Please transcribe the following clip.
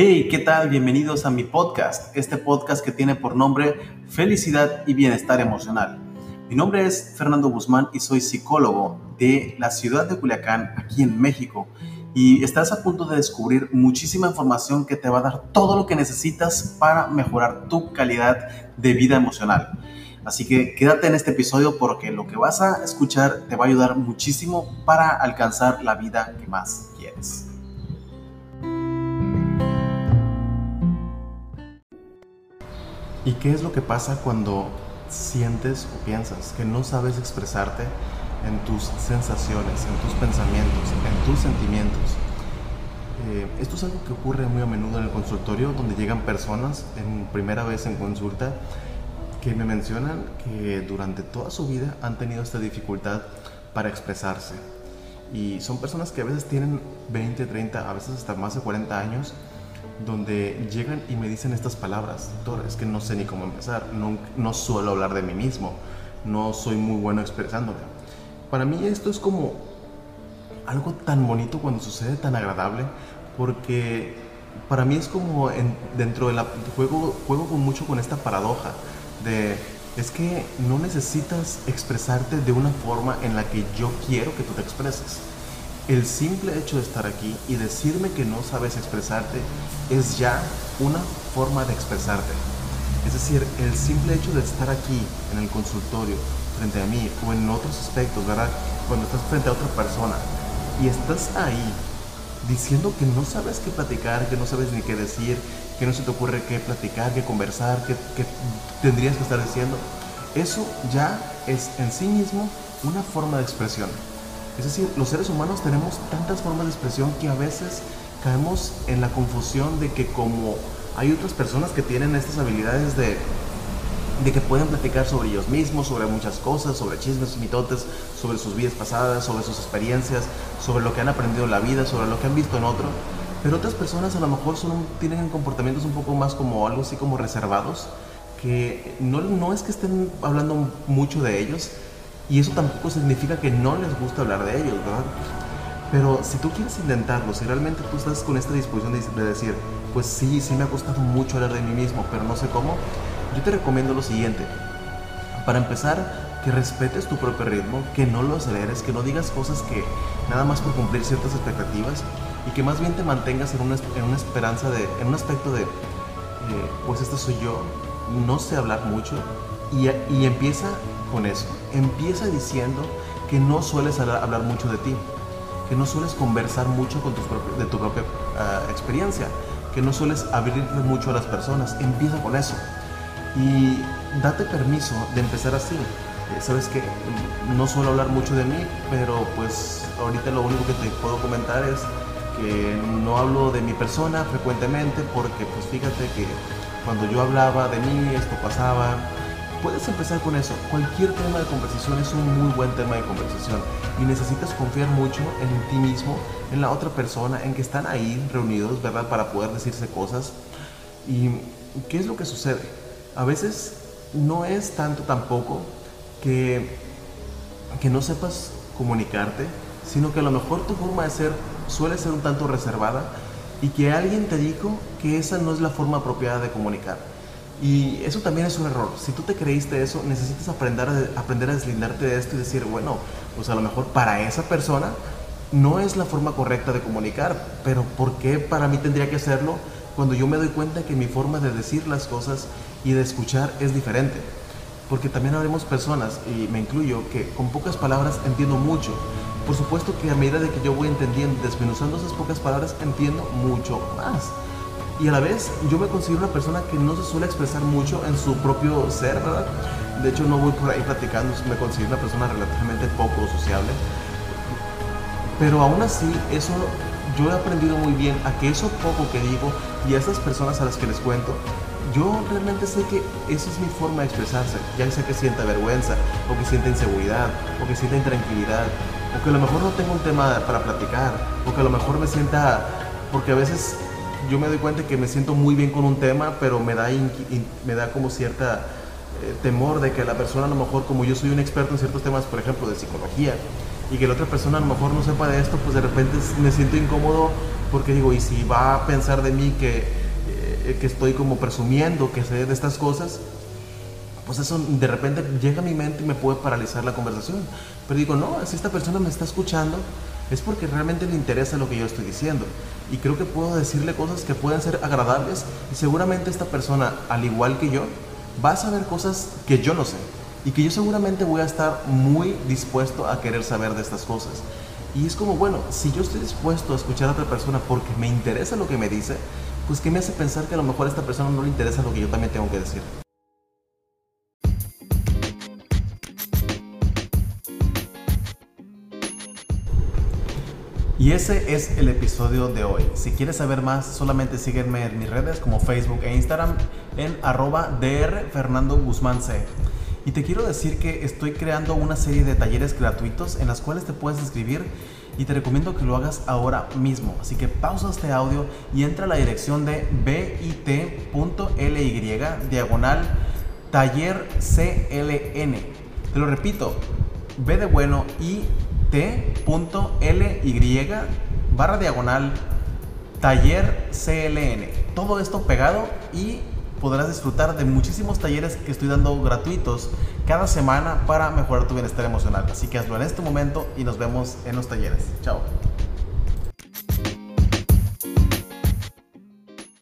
Hey, ¿qué tal? Bienvenidos a mi podcast, este podcast que tiene por nombre Felicidad y Bienestar Emocional. Mi nombre es Fernando Guzmán y soy psicólogo de la ciudad de Culiacán, aquí en México. Y estás a punto de descubrir muchísima información que te va a dar todo lo que necesitas para mejorar tu calidad de vida emocional. Así que quédate en este episodio porque lo que vas a escuchar te va a ayudar muchísimo para alcanzar la vida que más quieres. ¿Y qué es lo que pasa cuando sientes o piensas que no sabes expresarte en tus sensaciones, en tus pensamientos, en tus sentimientos? Eh, esto es algo que ocurre muy a menudo en el consultorio, donde llegan personas en primera vez en consulta que me mencionan que durante toda su vida han tenido esta dificultad para expresarse. Y son personas que a veces tienen 20, 30, a veces hasta más de 40 años donde llegan y me dicen estas palabras, doctor, es que no sé ni cómo empezar, no, no suelo hablar de mí mismo, no soy muy bueno expresándome. Para mí esto es como algo tan bonito cuando sucede, tan agradable, porque para mí es como dentro del juego, juego con mucho con esta paradoja de es que no necesitas expresarte de una forma en la que yo quiero que tú te expreses el simple hecho de estar aquí y decirme que no sabes expresarte es ya una forma de expresarte. Es decir, el simple hecho de estar aquí en el consultorio frente a mí o en otros aspectos, ¿verdad? Cuando estás frente a otra persona y estás ahí diciendo que no sabes qué platicar, que no sabes ni qué decir, que no se te ocurre qué platicar, qué conversar, qué, qué tendrías que estar diciendo, eso ya es en sí mismo una forma de expresión. Es decir, los seres humanos tenemos tantas formas de expresión que a veces caemos en la confusión de que como hay otras personas que tienen estas habilidades de, que pueden platicar sobre ellos mismos, sobre muchas cosas, sobre chismes, mitotes, sobre sus vidas pasadas, sobre sus experiencias, sobre lo que han aprendido en la vida, sobre lo que han visto en otro. Pero otras personas a lo mejor son, tienen comportamientos un poco más como algo así como reservados, que no, no es que estén hablando mucho de ellos, y eso tampoco significa que no les gusta hablar de ellos, ¿verdad? Pero si tú quieres intentarlo, si realmente tú estás con esta disposición de, decir, pues sí, sí me ha costado mucho hablar de mí mismo, pero no sé cómo, yo te recomiendo lo siguiente. Para empezar, que respetes tu propio ritmo, que no lo aceleres, que no digas cosas que nada más por cumplir ciertas expectativas y que más bien te mantengas en una, en una esperanza de, en un aspecto de, eh, pues esto soy yo, no sé hablar mucho y, empieza con eso. Empieza diciendo que no sueles hablar mucho de ti, que no sueles conversar mucho con de tu propia ah, experiencia, que no sueles abrirte mucho a las personas. Empieza con eso. Y date permiso de empezar así. Eh, Sabes que no suelo hablar mucho de mí, pero pues ahorita lo único que te puedo comentar es que no hablo de mi persona frecuentemente porque pues fíjate que cuando yo hablaba de mí esto pasaba, Puedes empezar con eso. Cualquier tema de conversación es un muy buen tema de conversación y necesitas confiar mucho en ti mismo, en la otra persona, en que están ahí reunidos, ¿verdad? Para poder decirse cosas. ¿Y qué es lo que sucede? A veces no es tanto tampoco que, que no sepas comunicarte, sino que a lo mejor tu forma de ser suele ser un tanto reservada y que alguien te dijo que esa no es la forma apropiada de comunicar. Y eso también es un error. Si tú te creíste eso, necesitas aprender a, aprender a deslindarte de esto y decir, bueno, pues a lo mejor para esa persona no es la forma correcta de comunicar, pero ¿por qué para mí tendría que hacerlo cuando yo me doy cuenta que mi forma de decir las cosas y de escuchar es diferente? Porque también habremos personas, y me incluyo, que con pocas palabras entiendo mucho. Por supuesto que a medida de que yo voy entendiendo, desmenuzando esas pocas palabras, entiendo mucho más y a la vez yo me considero una persona que no se suele expresar mucho en su propio ser, ¿verdad? De hecho no voy por ahí platicando, me considero una persona relativamente poco sociable. Pero aún así, eso yo he aprendido muy bien a que eso poco que digo y a esas personas a las que les cuento, yo realmente sé que esa es mi forma de expresarse, ya sea que sienta vergüenza, o que sienta inseguridad, o que sienta intranquilidad, o que a lo mejor no tengo un tema para platicar, o que a lo mejor me sienta, porque a veces yo me doy cuenta que me siento muy bien con un tema, pero me da, me da como cierta eh, temor de que la persona a lo mejor, como yo soy un experto en ciertos temas, por ejemplo, de psicología, y que la otra persona a lo mejor no sepa de esto, pues de repente me siento incómodo porque digo, y si va a pensar de mí que, eh, que estoy como presumiendo que sé de estas cosas, pues eso de repente llega a mi mente y me puede paralizar la conversación. Pero digo, no, si esta persona me está escuchando, es porque realmente le interesa lo que yo estoy diciendo. Y creo que puedo decirle cosas que pueden ser agradables y seguramente esta persona, al igual que yo, va a saber cosas que yo no sé. Y que yo seguramente voy a estar muy dispuesto a querer saber de estas cosas. Y es como, bueno, si yo estoy dispuesto a escuchar a otra persona porque me interesa lo que me dice, pues ¿qué me hace pensar que a lo mejor a esta persona no le interesa lo que yo también tengo que decir? Y ese es el episodio de hoy. Si quieres saber más, solamente sígueme en mis redes como Facebook e Instagram en arroba Fernando Guzmán C. Y te quiero decir que estoy creando una serie de talleres gratuitos en las cuales te puedes inscribir y te recomiendo que lo hagas ahora mismo. Así que pausa este audio y entra a la dirección de bit.ly diagonal taller CLN. Te lo repito, B de bueno y t.ly barra diagonal taller CLN. Todo esto pegado y podrás disfrutar de muchísimos talleres que estoy dando gratuitos cada semana para mejorar tu bienestar emocional. Así que hazlo en este momento y nos vemos en los talleres. Chao.